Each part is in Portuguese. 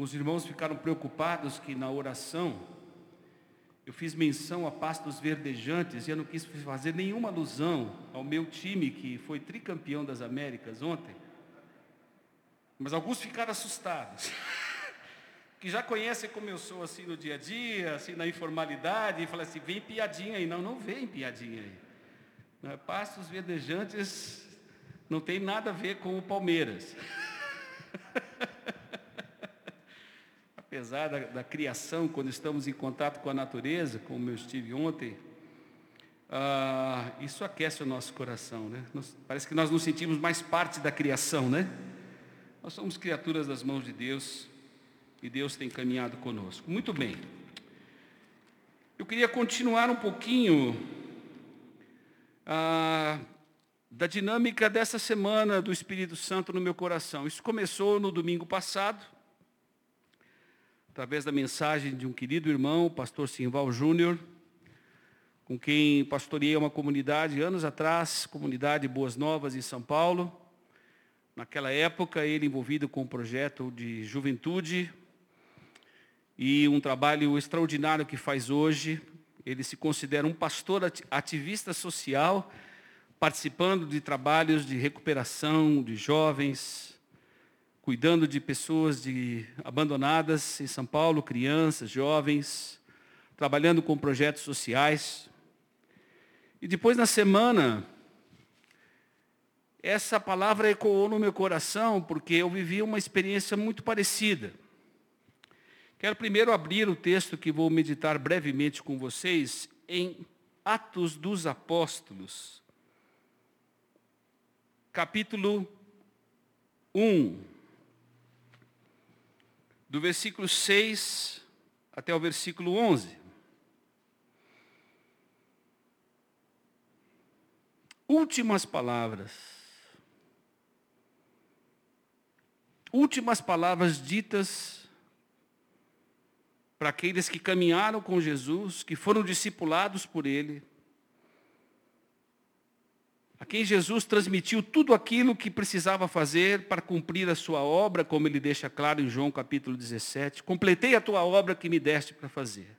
Alguns irmãos ficaram preocupados que na oração eu fiz menção a pastos verdejantes e eu não quis fazer nenhuma alusão ao meu time que foi tricampeão das Américas ontem. Mas alguns ficaram assustados. que já conhecem como eu sou assim no dia a dia, assim na informalidade, e falam assim, vem piadinha aí. Não, não vem piadinha aí. Né, pastos verdejantes não tem nada a ver com o Palmeiras. Apesar da, da, criação, quando estamos em contato com a natureza, como eu estive ontem, ah, isso aquece o nosso coração, né? Nós, parece que nós nos sentimos mais parte da criação, né? Nós somos criaturas das mãos de Deus e Deus tem caminhado conosco. Muito bem. Eu queria continuar um pouquinho ah, da dinâmica dessa semana do Espírito Santo no meu coração. Isso começou no domingo passado, através da mensagem de um querido irmão, o pastor Simval Júnior, com quem pastoreei uma comunidade anos atrás, comunidade Boas Novas em São Paulo. Naquela época, ele envolvido com um projeto de juventude e um trabalho extraordinário que faz hoje. Ele se considera um pastor ativista social participando de trabalhos de recuperação de jovens, cuidando de pessoas de, abandonadas em São Paulo, crianças, jovens, trabalhando com projetos sociais. E depois na semana, essa palavra ecoou no meu coração, porque eu vivi uma experiência muito parecida. Quero primeiro abrir o texto que vou meditar brevemente com vocês em Atos dos Apóstolos, capítulo 1, do versículo 6 até o versículo 11. Últimas palavras. Últimas palavras ditas para aqueles que caminharam com Jesus, que foram discipulados por Ele a quem Jesus transmitiu tudo aquilo que precisava fazer para cumprir a sua obra, como ele deixa claro em João capítulo 17. Completei a tua obra que me deste para fazer.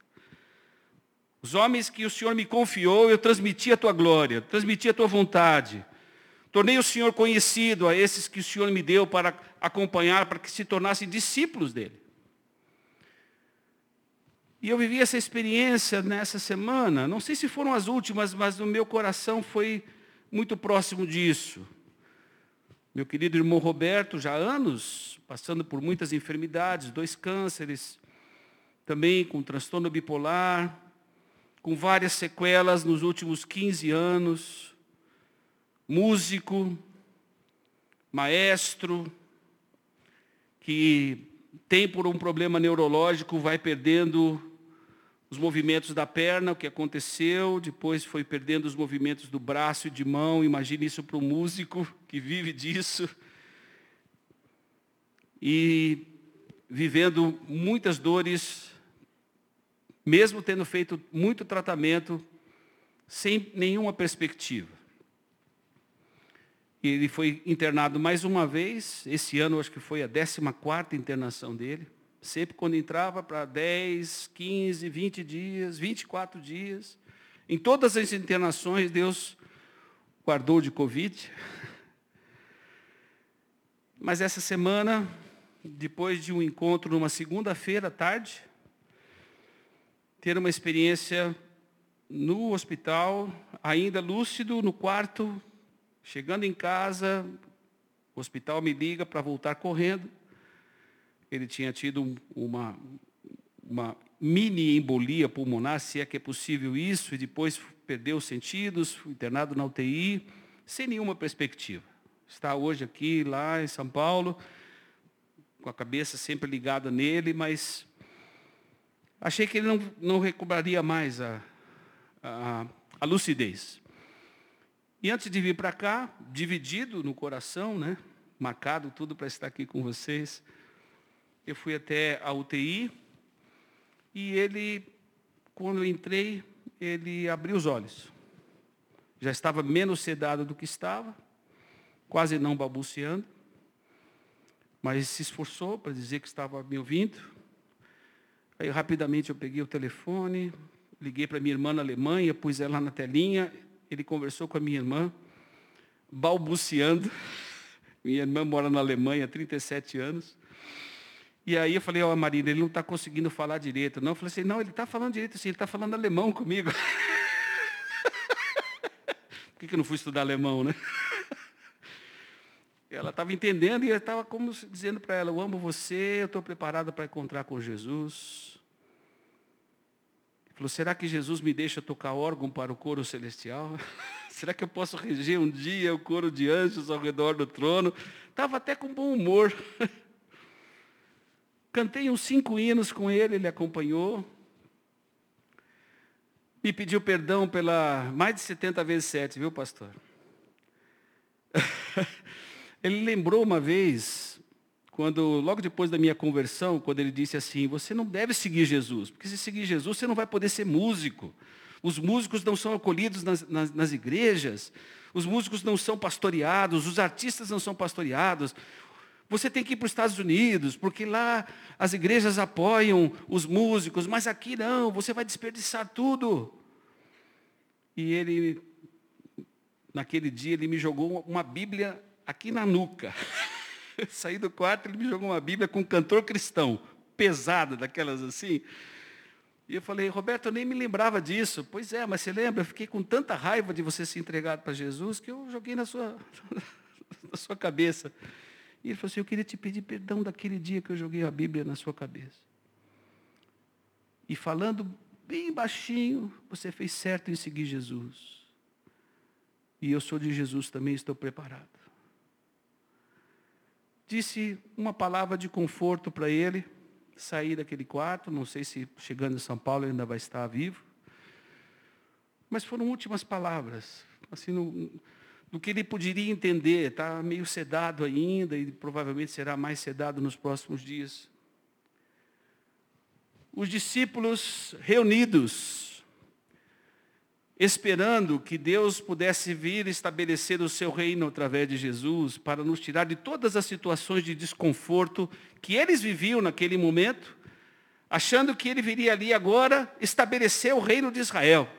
Os homens que o Senhor me confiou, eu transmiti a tua glória, transmiti a tua vontade. Tornei o Senhor conhecido a esses que o Senhor me deu para acompanhar, para que se tornassem discípulos dele. E eu vivi essa experiência nessa semana, não sei se foram as últimas, mas no meu coração foi muito próximo disso. Meu querido irmão Roberto, já há anos, passando por muitas enfermidades, dois cânceres, também com transtorno bipolar, com várias sequelas nos últimos 15 anos, músico, maestro, que tem por um problema neurológico, vai perdendo os movimentos da perna, o que aconteceu, depois foi perdendo os movimentos do braço e de mão. Imagine isso para um músico que vive disso. E vivendo muitas dores, mesmo tendo feito muito tratamento, sem nenhuma perspectiva. Ele foi internado mais uma vez, esse ano acho que foi a 14ª internação dele. Sempre quando entrava para 10, 15, 20 dias, 24 dias. Em todas as internações, Deus guardou de Covid. Mas essa semana, depois de um encontro numa segunda-feira à tarde, ter uma experiência no hospital, ainda lúcido, no quarto, chegando em casa, o hospital me liga para voltar correndo ele tinha tido uma, uma mini embolia pulmonar, se é que é possível isso, e depois perdeu os sentidos, internado na UTI, sem nenhuma perspectiva. Está hoje aqui, lá em São Paulo, com a cabeça sempre ligada nele, mas achei que ele não, não recuperaria mais a, a, a lucidez. E antes de vir para cá, dividido no coração, né, marcado tudo para estar aqui com vocês, eu fui até a UTI e ele, quando eu entrei, ele abriu os olhos. Já estava menos sedado do que estava, quase não balbuciando. mas se esforçou para dizer que estava me ouvindo. Aí rapidamente eu peguei o telefone, liguei para minha irmã na Alemanha, pus ela na telinha, ele conversou com a minha irmã, balbuciando. Minha irmã mora na Alemanha há 37 anos. E aí eu falei, ó, oh, Marina, ele não está conseguindo falar direito. Não, eu falei assim, não, ele está falando direito sim, ele está falando alemão comigo. Por que, que eu não fui estudar alemão, né? Ela estava entendendo e eu estava como dizendo para ela, eu amo você, eu estou preparada para encontrar com Jesus. Ele falou, será que Jesus me deixa tocar órgão para o coro celestial? será que eu posso reger um dia o coro de anjos ao redor do trono? Estava até com bom humor. Cantei uns cinco hinos com ele, ele acompanhou. Me pediu perdão pela mais de 70 vezes 7, viu, pastor? ele lembrou uma vez, quando logo depois da minha conversão, quando ele disse assim: Você não deve seguir Jesus, porque se seguir Jesus, você não vai poder ser músico. Os músicos não são acolhidos nas, nas, nas igrejas, os músicos não são pastoreados, os artistas não são pastoreados, você tem que ir para os Estados Unidos, porque lá as igrejas apoiam os músicos, mas aqui não, você vai desperdiçar tudo. E ele, naquele dia, ele me jogou uma Bíblia aqui na nuca. Eu saí do quarto, ele me jogou uma Bíblia com um cantor cristão, pesada, daquelas assim. E eu falei, Roberto, eu nem me lembrava disso. Pois é, mas você lembra? Eu fiquei com tanta raiva de você ser entregado para Jesus que eu joguei na sua, na sua cabeça. E ele falou assim: Eu queria te pedir perdão daquele dia que eu joguei a Bíblia na sua cabeça. E falando bem baixinho, você fez certo em seguir Jesus. E eu sou de Jesus também, estou preparado. Disse uma palavra de conforto para ele, sair daquele quarto, não sei se chegando em São Paulo ainda vai estar vivo. Mas foram últimas palavras. Assim, não, do que ele poderia entender. Está meio sedado ainda e provavelmente será mais sedado nos próximos dias. Os discípulos reunidos, esperando que Deus pudesse vir estabelecer o seu reino através de Jesus, para nos tirar de todas as situações de desconforto que eles viviam naquele momento, achando que ele viria ali agora estabelecer o reino de Israel.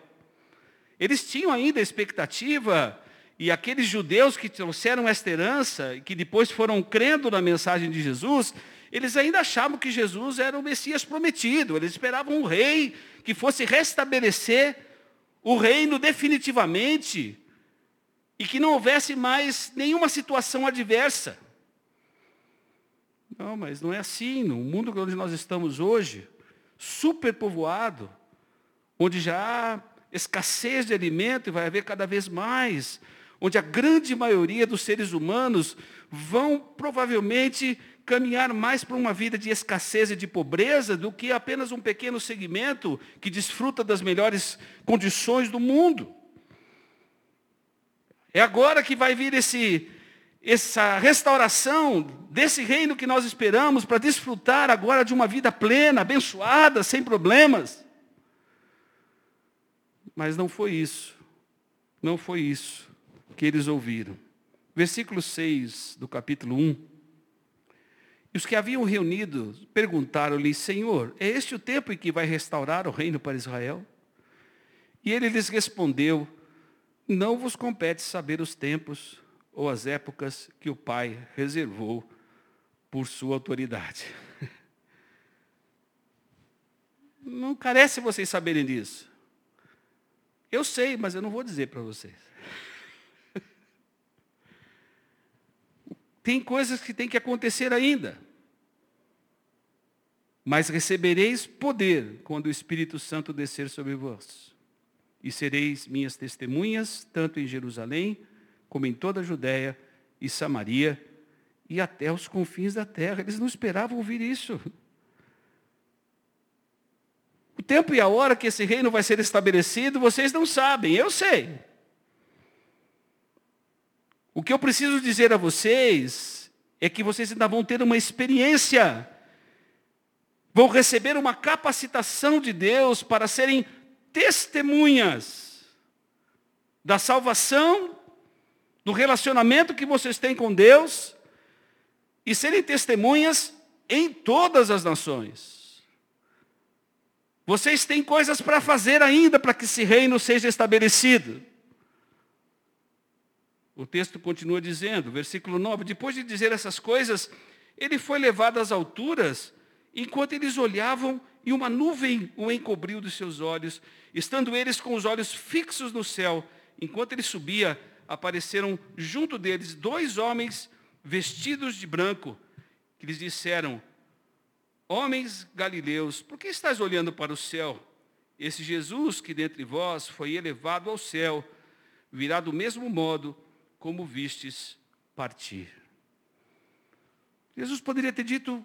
Eles tinham ainda a expectativa e aqueles judeus que trouxeram esta herança, e que depois foram crendo na mensagem de Jesus, eles ainda achavam que Jesus era o Messias prometido. Eles esperavam um rei que fosse restabelecer o reino definitivamente e que não houvesse mais nenhuma situação adversa. Não, mas não é assim. No mundo onde nós estamos hoje, superpovoado, onde já há escassez de alimento e vai haver cada vez mais, onde a grande maioria dos seres humanos vão provavelmente caminhar mais para uma vida de escassez e de pobreza do que apenas um pequeno segmento que desfruta das melhores condições do mundo. É agora que vai vir esse, essa restauração desse reino que nós esperamos para desfrutar agora de uma vida plena, abençoada, sem problemas. Mas não foi isso. Não foi isso que eles ouviram. Versículo 6 do capítulo 1. E os que haviam reunido perguntaram-lhe, Senhor, é este o tempo em que vai restaurar o reino para Israel? E ele lhes respondeu, não vos compete saber os tempos ou as épocas que o Pai reservou por sua autoridade. Não carece vocês saberem disso. Eu sei, mas eu não vou dizer para vocês. Tem coisas que tem que acontecer ainda. Mas recebereis poder quando o Espírito Santo descer sobre vós. E sereis minhas testemunhas, tanto em Jerusalém, como em toda a Judéia e Samaria, e até os confins da terra. Eles não esperavam ouvir isso. O tempo e a hora que esse reino vai ser estabelecido, vocês não sabem, eu sei. O que eu preciso dizer a vocês é que vocês ainda vão ter uma experiência, vão receber uma capacitação de Deus para serem testemunhas da salvação, do relacionamento que vocês têm com Deus e serem testemunhas em todas as nações. Vocês têm coisas para fazer ainda para que esse reino seja estabelecido. O texto continua dizendo, versículo 9: depois de dizer essas coisas, ele foi levado às alturas, enquanto eles olhavam, e uma nuvem o encobriu dos seus olhos. Estando eles com os olhos fixos no céu, enquanto ele subia, apareceram junto deles dois homens vestidos de branco, que lhes disseram: Homens galileus, por que estás olhando para o céu? Esse Jesus que dentre vós foi elevado ao céu, virá do mesmo modo como vistes partir. Jesus poderia ter dito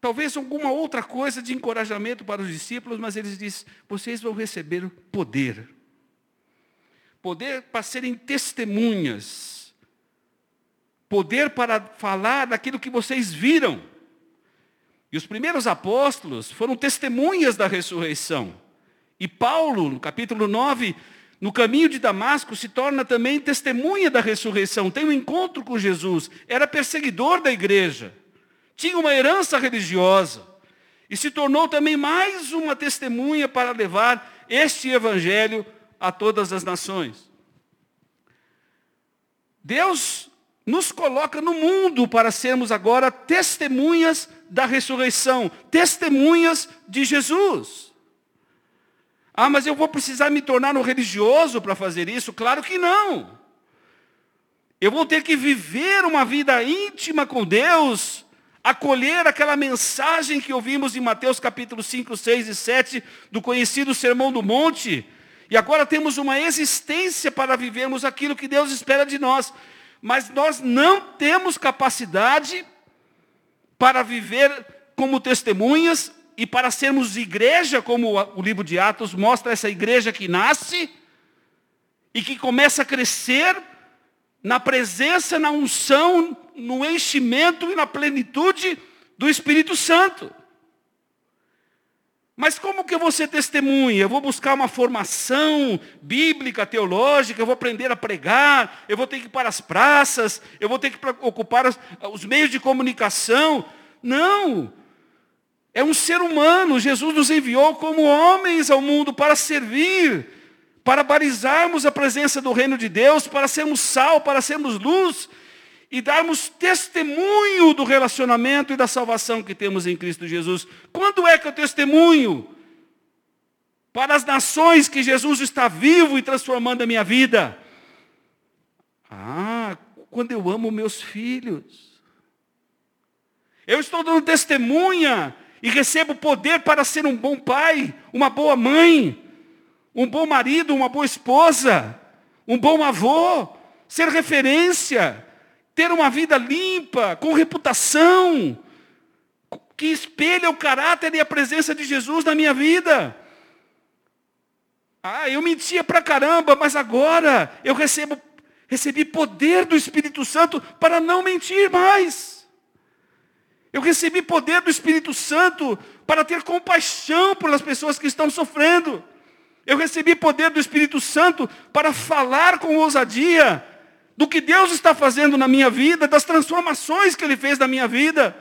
talvez alguma outra coisa de encorajamento para os discípulos, mas ele diz: vocês vão receber poder. Poder para serem testemunhas. Poder para falar daquilo que vocês viram. E os primeiros apóstolos foram testemunhas da ressurreição. E Paulo, no capítulo 9, no caminho de Damasco, se torna também testemunha da ressurreição. Tem um encontro com Jesus. Era perseguidor da igreja. Tinha uma herança religiosa. E se tornou também mais uma testemunha para levar este evangelho a todas as nações. Deus nos coloca no mundo para sermos agora testemunhas da ressurreição, testemunhas de Jesus. Ah, mas eu vou precisar me tornar um religioso para fazer isso? Claro que não. Eu vou ter que viver uma vida íntima com Deus, acolher aquela mensagem que ouvimos em Mateus capítulo 5, 6 e 7, do conhecido Sermão do Monte, e agora temos uma existência para vivermos aquilo que Deus espera de nós. Mas nós não temos capacidade para viver como testemunhas e para sermos igreja, como o livro de Atos mostra essa igreja que nasce e que começa a crescer na presença, na unção, no enchimento e na plenitude do Espírito Santo. Mas como que eu vou ser testemunha? Eu vou buscar uma formação bíblica, teológica, eu vou aprender a pregar, eu vou ter que ir para as praças, eu vou ter que ocupar os, os meios de comunicação. Não! É um ser humano. Jesus nos enviou como homens ao mundo para servir, para balizarmos a presença do reino de Deus, para sermos sal, para sermos luz e darmos testemunho do relacionamento e da salvação que temos em Cristo Jesus. Quando é que eu testemunho? Para as nações que Jesus está vivo e transformando a minha vida. Ah, quando eu amo meus filhos. Eu estou dando testemunha e recebo poder para ser um bom pai, uma boa mãe, um bom marido, uma boa esposa, um bom avô, ser referência ter uma vida limpa, com reputação, que espelha o caráter e a presença de Jesus na minha vida. Ah, eu mentia pra caramba, mas agora eu recebo, recebi poder do Espírito Santo para não mentir mais. Eu recebi poder do Espírito Santo para ter compaixão pelas pessoas que estão sofrendo. Eu recebi poder do Espírito Santo para falar com ousadia do que Deus está fazendo na minha vida, das transformações que Ele fez na minha vida.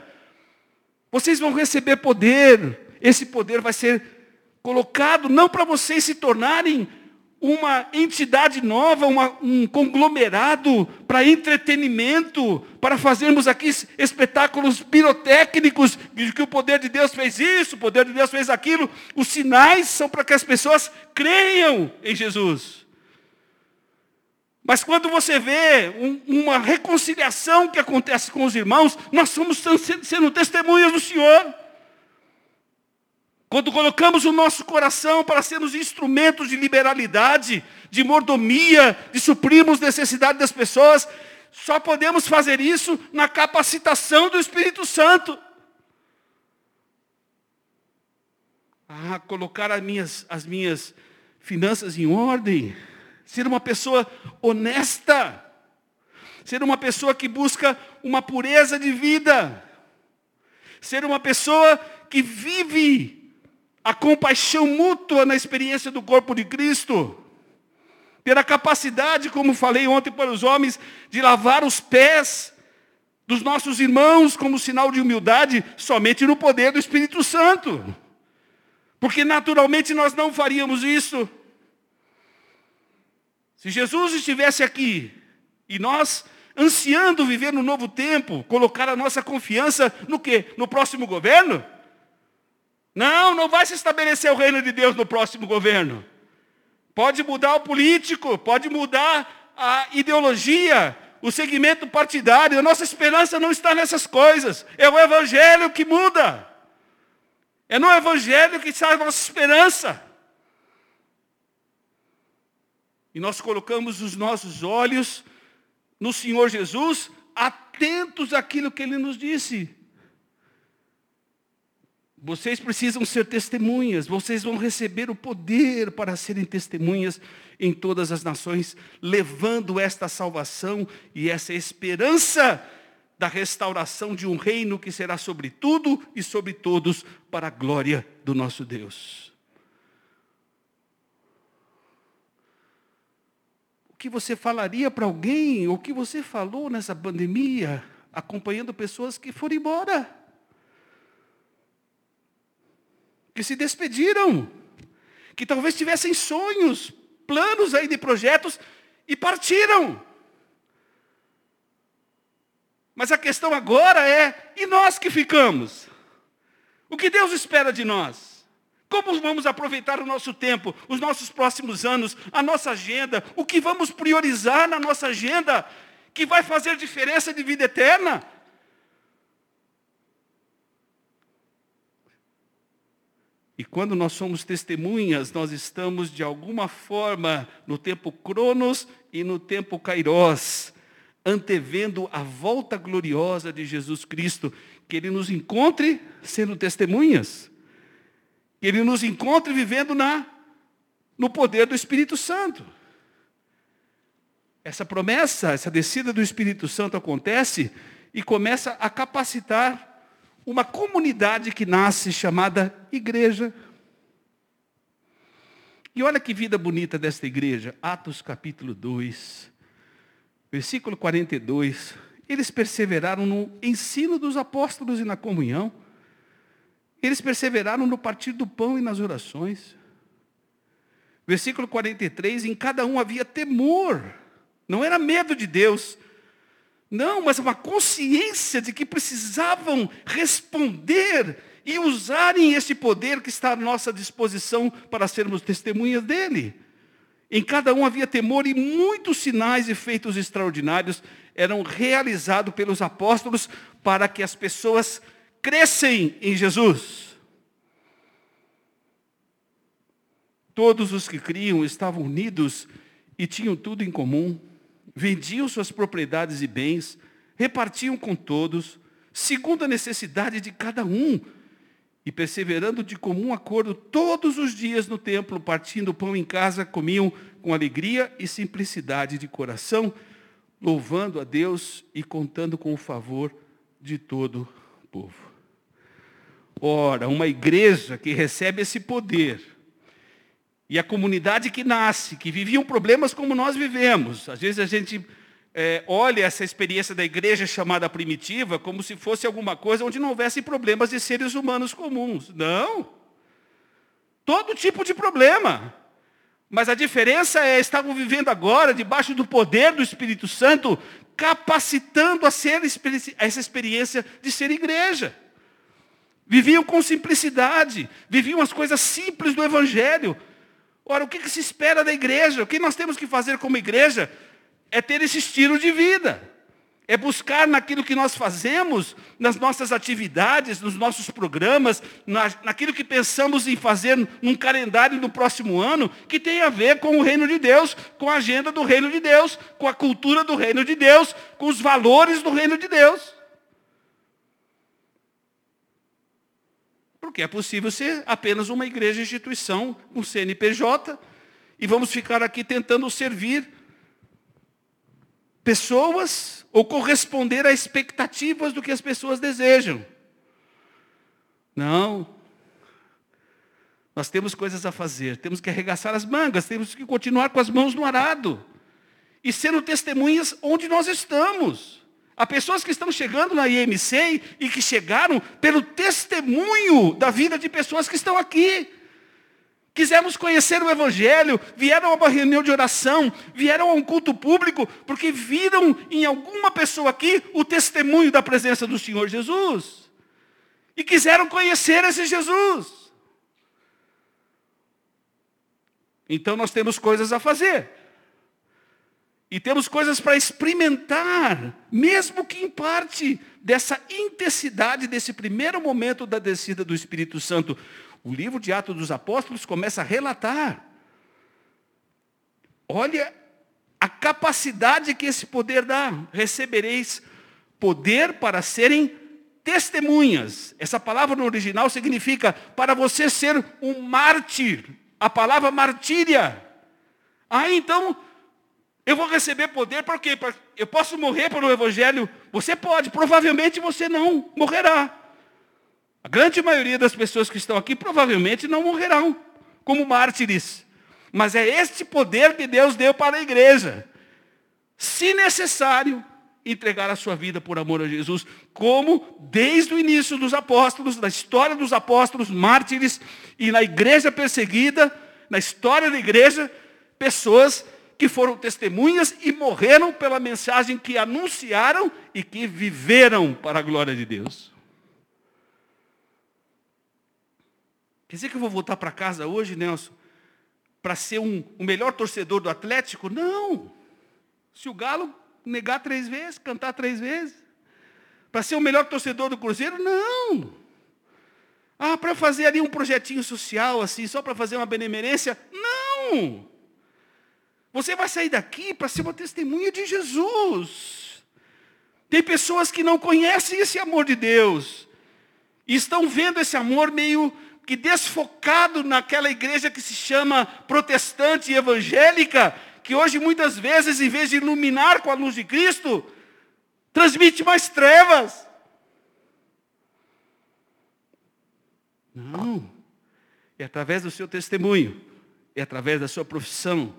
Vocês vão receber poder, esse poder vai ser colocado não para vocês se tornarem uma entidade nova, uma, um conglomerado para entretenimento, para fazermos aqui espetáculos pirotécnicos, de que o poder de Deus fez isso, o poder de Deus fez aquilo. Os sinais são para que as pessoas creiam em Jesus. Mas quando você vê um, uma reconciliação que acontece com os irmãos, nós somos sendo testemunhas do Senhor. Quando colocamos o nosso coração para sermos instrumentos de liberalidade, de mordomia, de suprirmos necessidades das pessoas, só podemos fazer isso na capacitação do Espírito Santo. Ah, colocar as minhas, as minhas finanças em ordem. Ser uma pessoa honesta, ser uma pessoa que busca uma pureza de vida, ser uma pessoa que vive a compaixão mútua na experiência do corpo de Cristo, ter a capacidade, como falei ontem para os homens, de lavar os pés dos nossos irmãos como sinal de humildade somente no poder do Espírito Santo. Porque naturalmente nós não faríamos isso. Se Jesus estivesse aqui e nós ansiando viver no novo tempo, colocar a nossa confiança no quê? No próximo governo? Não, não vai se estabelecer o reino de Deus no próximo governo. Pode mudar o político, pode mudar a ideologia, o segmento partidário. A nossa esperança não está nessas coisas. É o evangelho que muda. É no evangelho que está a nossa esperança. E nós colocamos os nossos olhos no Senhor Jesus, atentos àquilo que ele nos disse. Vocês precisam ser testemunhas, vocês vão receber o poder para serem testemunhas em todas as nações, levando esta salvação e essa esperança da restauração de um reino que será sobre tudo e sobre todos para a glória do nosso Deus. O que você falaria para alguém, o que você falou nessa pandemia, acompanhando pessoas que foram embora? Que se despediram, que talvez tivessem sonhos, planos aí de projetos e partiram. Mas a questão agora é: e nós que ficamos? O que Deus espera de nós? Como vamos aproveitar o nosso tempo, os nossos próximos anos, a nossa agenda, o que vamos priorizar na nossa agenda, que vai fazer diferença de vida eterna? E quando nós somos testemunhas, nós estamos de alguma forma no tempo Cronos e no tempo Kairos, antevendo a volta gloriosa de Jesus Cristo, que Ele nos encontre sendo testemunhas, que Ele nos encontre vivendo na, no poder do Espírito Santo. Essa promessa, essa descida do Espírito Santo acontece e começa a capacitar uma comunidade que nasce chamada igreja. E olha que vida bonita desta igreja. Atos capítulo 2, versículo 42. Eles perseveraram no ensino dos apóstolos e na comunhão. Eles perseveraram no partir do pão e nas orações. Versículo 43, em cada um havia temor. Não era medo de Deus, não, mas uma consciência de que precisavam responder e usarem esse poder que está à nossa disposição para sermos testemunhas dele. Em cada um havia temor e muitos sinais e feitos extraordinários eram realizados pelos apóstolos para que as pessoas crescem em Jesus. Todos os que criam estavam unidos e tinham tudo em comum vendiam suas propriedades e bens, repartiam com todos, segundo a necessidade de cada um, e perseverando de comum acordo todos os dias no templo, partindo o pão em casa, comiam com alegria e simplicidade de coração, louvando a Deus e contando com o favor de todo o povo. Ora, uma igreja que recebe esse poder, e a comunidade que nasce, que viviam problemas como nós vivemos. Às vezes a gente é, olha essa experiência da igreja chamada primitiva como se fosse alguma coisa onde não houvesse problemas de seres humanos comuns. Não. Todo tipo de problema. Mas a diferença é, estavam vivendo agora debaixo do poder do Espírito Santo, capacitando a ser essa experiência de ser igreja. Viviam com simplicidade, viviam as coisas simples do Evangelho, Ora, o que, se espera da igreja? O que nós temos que fazer como igreja é ter esse estilo de vida. É buscar naquilo que nós fazemos, nas nossas atividades, nos nossos programas, naquilo que pensamos em fazer num calendário do próximo ano, que tem a ver com o reino de Deus, com a agenda do reino de Deus, com a cultura do reino de Deus, com os valores do reino de Deus. Porque é possível ser apenas uma igreja instituição, um CNPJ, e vamos ficar aqui tentando servir pessoas ou corresponder a expectativas do que as pessoas desejam. Não. Nós temos coisas a fazer, temos que arregaçar as mangas, temos que continuar com as mãos no arado e sendo testemunhas onde nós estamos. Há pessoas que estão chegando na IMC e que chegaram pelo testemunho da vida de pessoas que estão aqui. Quisemos conhecer o Evangelho, vieram a uma reunião de oração, vieram a um culto público, porque viram em alguma pessoa aqui o testemunho da presença do Senhor Jesus. E quiseram conhecer esse Jesus. Então nós temos coisas a fazer. E temos coisas para experimentar, mesmo que em parte, dessa intensidade desse primeiro momento da descida do Espírito Santo. O livro de Atos dos Apóstolos começa a relatar. Olha a capacidade que esse poder dá. Recebereis poder para serem testemunhas. Essa palavra no original significa para você ser um mártir. A palavra martíria. Ah, então eu vou receber poder para quê? Eu posso morrer pelo Evangelho? Você pode, provavelmente você não morrerá. A grande maioria das pessoas que estão aqui provavelmente não morrerão como mártires. Mas é este poder que Deus deu para a igreja. Se necessário, entregar a sua vida por amor a Jesus, como desde o início dos apóstolos, da história dos apóstolos, mártires, e na igreja perseguida, na história da igreja, pessoas que foram testemunhas e morreram pela mensagem que anunciaram e que viveram para a glória de Deus. Quer dizer que eu vou voltar para casa hoje, Nelson, para ser um, o melhor torcedor do Atlético? Não. Se o Galo negar três vezes, cantar três vezes. Para ser o melhor torcedor do Cruzeiro? Não. Ah, para fazer ali um projetinho social, assim, só para fazer uma benemerência? Não. Você vai sair daqui para ser uma testemunha de Jesus. Tem pessoas que não conhecem esse amor de Deus. E estão vendo esse amor meio que desfocado naquela igreja que se chama protestante e evangélica, que hoje muitas vezes, em vez de iluminar com a luz de Cristo, transmite mais trevas. Não. É através do seu testemunho, é através da sua profissão,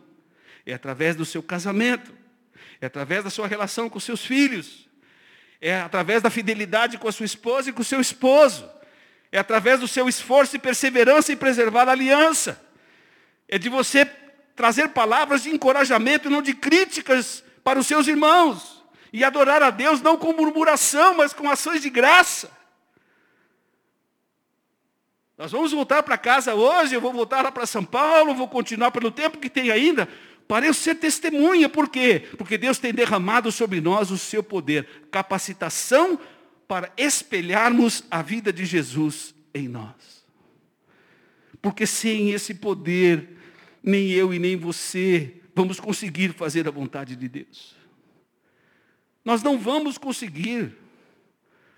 é através do seu casamento, é através da sua relação com seus filhos, é através da fidelidade com a sua esposa e com o seu esposo é através do seu esforço e perseverança em preservar a aliança. É de você trazer palavras de encorajamento e não de críticas para os seus irmãos. E adorar a Deus não com murmuração, mas com ações de graça. Nós vamos voltar para casa hoje, eu vou voltar lá para São Paulo, vou continuar pelo tempo que tem ainda, para eu ser testemunha. Por quê? Porque Deus tem derramado sobre nós o seu poder, capacitação para espelharmos a vida de Jesus em nós. Porque sem esse poder, nem eu e nem você vamos conseguir fazer a vontade de Deus. Nós não vamos conseguir.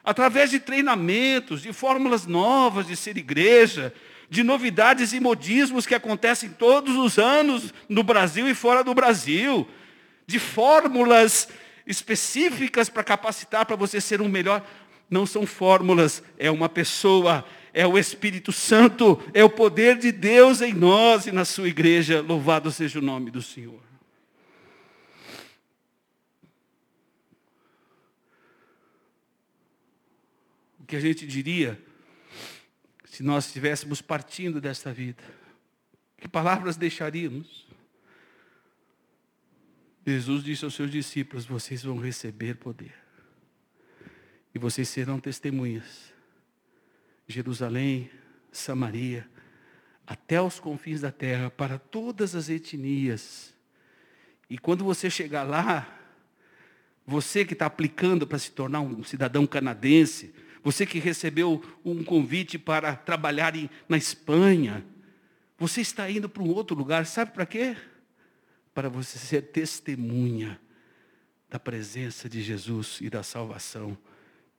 Através de treinamentos, de fórmulas novas de ser igreja, de novidades e modismos que acontecem todos os anos no Brasil e fora do Brasil, de fórmulas específicas para capacitar para você ser um melhor não são fórmulas, é uma pessoa, é o Espírito Santo, é o poder de Deus em nós e na sua igreja. Louvado seja o nome do Senhor. O que a gente diria se nós estivéssemos partindo desta vida? Que palavras deixaríamos? Jesus disse aos seus discípulos: vocês vão receber poder e vocês serão testemunhas. Jerusalém, Samaria, até os confins da terra, para todas as etnias. E quando você chegar lá, você que está aplicando para se tornar um cidadão canadense, você que recebeu um convite para trabalhar em, na Espanha, você está indo para um outro lugar, sabe para quê? Para você ser testemunha da presença de Jesus e da salvação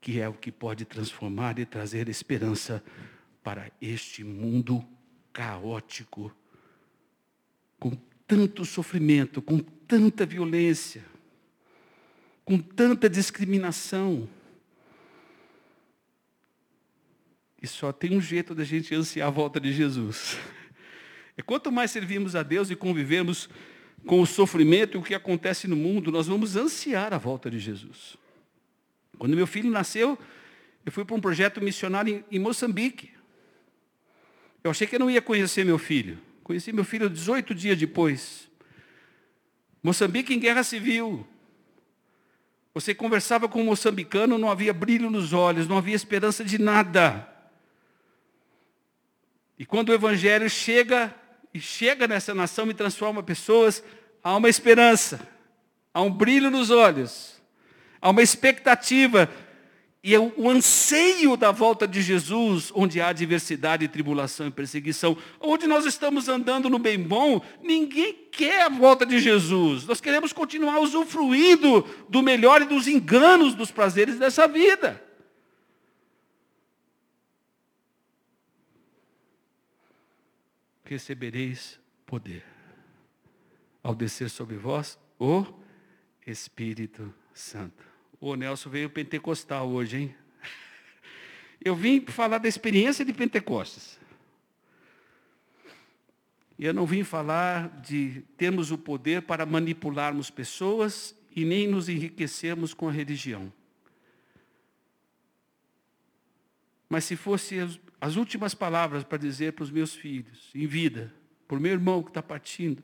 que é o que pode transformar e trazer esperança para este mundo caótico, com tanto sofrimento, com tanta violência, com tanta discriminação. E só tem um jeito da gente ansiar a volta de Jesus. É quanto mais servimos a Deus e convivemos com o sofrimento e o que acontece no mundo, nós vamos ansiar a volta de Jesus. Quando meu filho nasceu, eu fui para um projeto missionário em, em Moçambique. Eu achei que eu não ia conhecer meu filho. Conheci meu filho 18 dias depois. Moçambique em guerra civil. Você conversava com um moçambicano, não havia brilho nos olhos, não havia esperança de nada. E quando o evangelho chega e chega nessa nação e transforma pessoas, há uma esperança, há um brilho nos olhos, há uma expectativa e é o anseio da volta de Jesus, onde há diversidade, tribulação e perseguição. Onde nós estamos andando no bem bom, ninguém quer a volta de Jesus. Nós queremos continuar usufruindo do melhor e dos enganos dos prazeres dessa vida. Recebereis poder ao descer sobre vós o Espírito Santo. O Nelson veio pentecostal hoje, hein? Eu vim falar da experiência de Pentecostes. E eu não vim falar de termos o poder para manipularmos pessoas e nem nos enriquecermos com a religião. Mas se fosse as últimas palavras para dizer para os meus filhos, em vida, para o meu irmão que está partindo,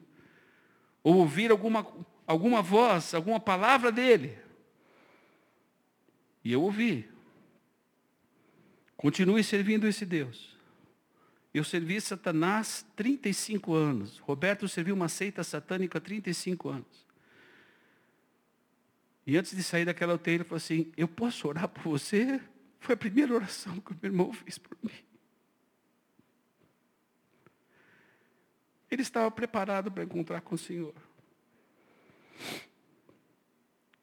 ou ouvir alguma, alguma voz, alguma palavra dele, e eu ouvi. Continue servindo esse Deus. Eu servi Satanás 35 anos. Roberto serviu uma seita satânica 35 anos. E antes de sair daquela UTI, ele falou assim, eu posso orar por você? Foi a primeira oração que o meu irmão fez por mim. Ele estava preparado para encontrar com o Senhor.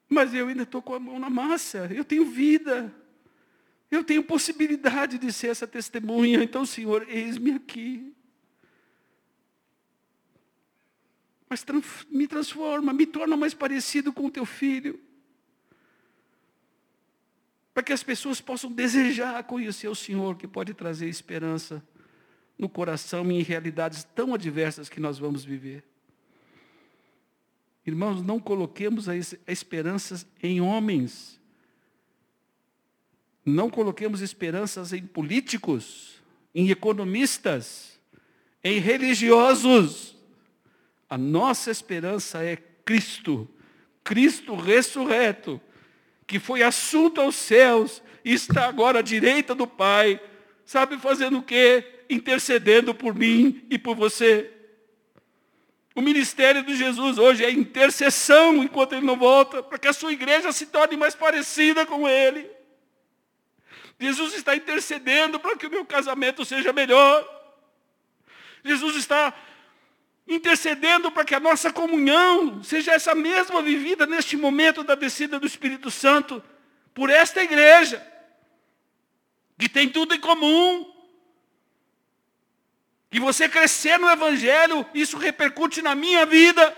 Mas eu ainda estou com a mão na massa. Eu tenho vida. Eu tenho possibilidade de ser essa testemunha. Então, Senhor, eis-me aqui. Mas me transforma, me torna mais parecido com o teu filho. Para que as pessoas possam desejar conhecer o Senhor, que pode trazer esperança no coração e em realidades tão adversas que nós vamos viver. Irmãos, não coloquemos as esperanças em homens. Não coloquemos esperanças em políticos, em economistas, em religiosos. A nossa esperança é Cristo, Cristo ressurreto, que foi assunto aos céus e está agora à direita do Pai. Sabe fazendo o quê? Intercedendo por mim e por você. O ministério de Jesus hoje é intercessão enquanto ele não volta, para que a sua igreja se torne mais parecida com ele. Jesus está intercedendo para que o meu casamento seja melhor. Jesus está intercedendo para que a nossa comunhão seja essa mesma vivida neste momento da descida do Espírito Santo por esta igreja, que tem tudo em comum, e você crescer no Evangelho, isso repercute na minha vida.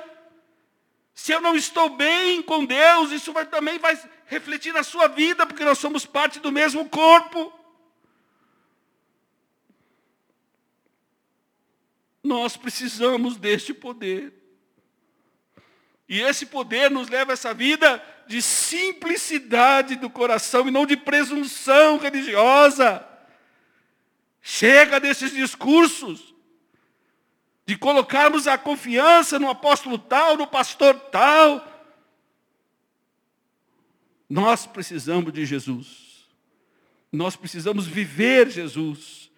Se eu não estou bem com Deus, isso vai, também vai refletir na sua vida, porque nós somos parte do mesmo corpo. Nós precisamos deste poder. E esse poder nos leva a essa vida de simplicidade do coração e não de presunção religiosa. Chega desses discursos de colocarmos a confiança no apóstolo tal, no pastor tal. Nós precisamos de Jesus. Nós precisamos viver Jesus.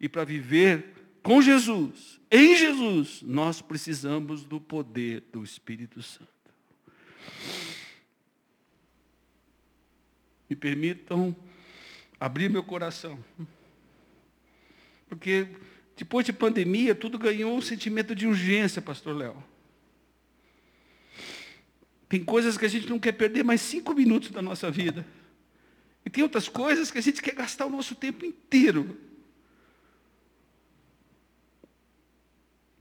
E para viver com Jesus, em Jesus, nós precisamos do poder do Espírito Santo. Me permitam abrir meu coração. Porque depois de pandemia, tudo ganhou um sentimento de urgência, pastor Léo. Tem coisas que a gente não quer perder mais cinco minutos da nossa vida. E tem outras coisas que a gente quer gastar o nosso tempo inteiro.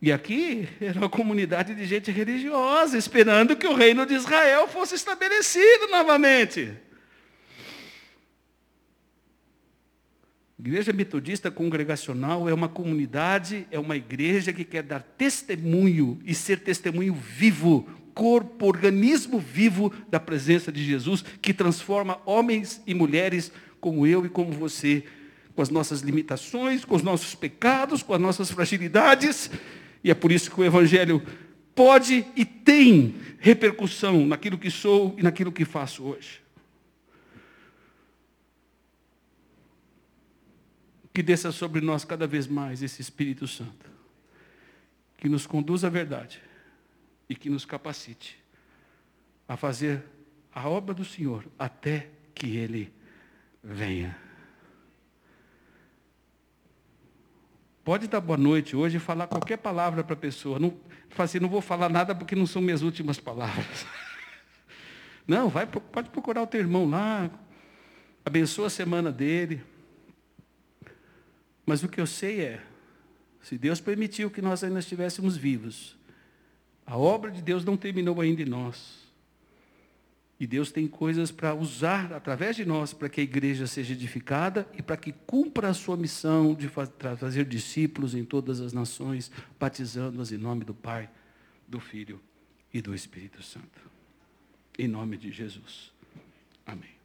E aqui era uma comunidade de gente religiosa, esperando que o reino de Israel fosse estabelecido novamente. Igreja Metodista Congregacional é uma comunidade, é uma igreja que quer dar testemunho e ser testemunho vivo corpo, organismo vivo da presença de Jesus, que transforma homens e mulheres como eu e como você, com as nossas limitações, com os nossos pecados, com as nossas fragilidades. E é por isso que o Evangelho pode e tem repercussão naquilo que sou e naquilo que faço hoje. Que desça sobre nós cada vez mais esse Espírito Santo, que nos conduza à verdade e que nos capacite a fazer a obra do Senhor até que Ele venha. Pode dar boa noite hoje e falar qualquer palavra para a pessoa. Não, assim, não vou falar nada porque não são minhas últimas palavras. Não, vai, pode procurar o teu irmão lá. Abençoa a semana dele. Mas o que eu sei é, se Deus permitiu que nós ainda estivéssemos vivos, a obra de Deus não terminou ainda em nós. E Deus tem coisas para usar através de nós para que a igreja seja edificada e para que cumpra a sua missão de fazer discípulos em todas as nações, batizando-as em nome do Pai, do Filho e do Espírito Santo. Em nome de Jesus. Amém.